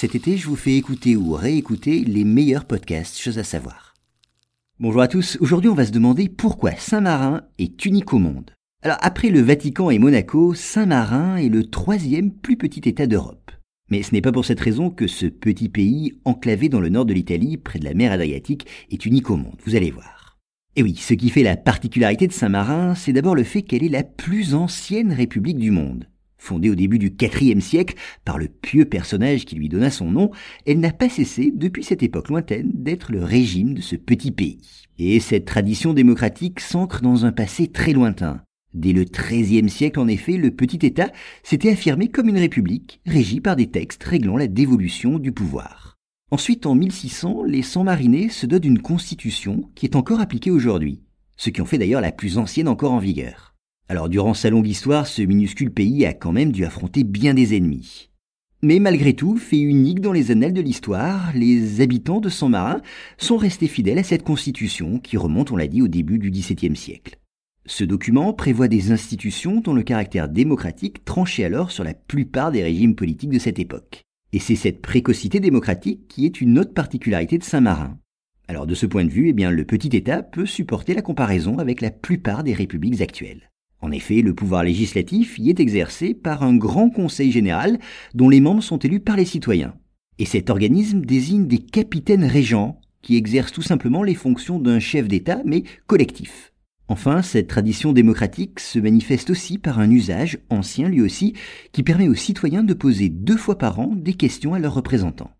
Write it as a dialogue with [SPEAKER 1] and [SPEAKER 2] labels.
[SPEAKER 1] cet été, je vous fais écouter ou réécouter les meilleurs podcasts, choses à savoir. Bonjour à tous, aujourd'hui on va se demander pourquoi Saint-Marin est unique au monde. Alors après le Vatican et Monaco, Saint-Marin est le troisième plus petit État d'Europe. Mais ce n'est pas pour cette raison que ce petit pays, enclavé dans le nord de l'Italie, près de la mer Adriatique, est unique au monde, vous allez voir. Et oui, ce qui fait la particularité de Saint-Marin, c'est d'abord le fait qu'elle est la plus ancienne république du monde. Fondée au début du IVe siècle par le pieux personnage qui lui donna son nom, elle n'a pas cessé, depuis cette époque lointaine, d'être le régime de ce petit pays. Et cette tradition démocratique s'ancre dans un passé très lointain. Dès le XIIIe siècle, en effet, le petit État s'était affirmé comme une république, régie par des textes réglant la dévolution du pouvoir. Ensuite, en 1600, les Sans-Marinais se donnent d'une constitution qui est encore appliquée aujourd'hui, ce qui en fait d'ailleurs la plus ancienne encore en vigueur. Alors, durant sa longue histoire, ce minuscule pays a quand même dû affronter bien des ennemis. Mais malgré tout, fait unique dans les annales de l'histoire, les habitants de Saint-Marin sont restés fidèles à cette constitution qui remonte, on l'a dit, au début du XVIIe siècle. Ce document prévoit des institutions dont le caractère démocratique tranchait alors sur la plupart des régimes politiques de cette époque. Et c'est cette précocité démocratique qui est une autre particularité de Saint-Marin. Alors de ce point de vue, eh bien, le petit État peut supporter la comparaison avec la plupart des républiques actuelles. En effet, le pouvoir législatif y est exercé par un grand conseil général dont les membres sont élus par les citoyens. Et cet organisme désigne des capitaines régents qui exercent tout simplement les fonctions d'un chef d'État mais collectif. Enfin, cette tradition démocratique se manifeste aussi par un usage, ancien lui aussi, qui permet aux citoyens de poser deux fois par an des questions à leurs représentants.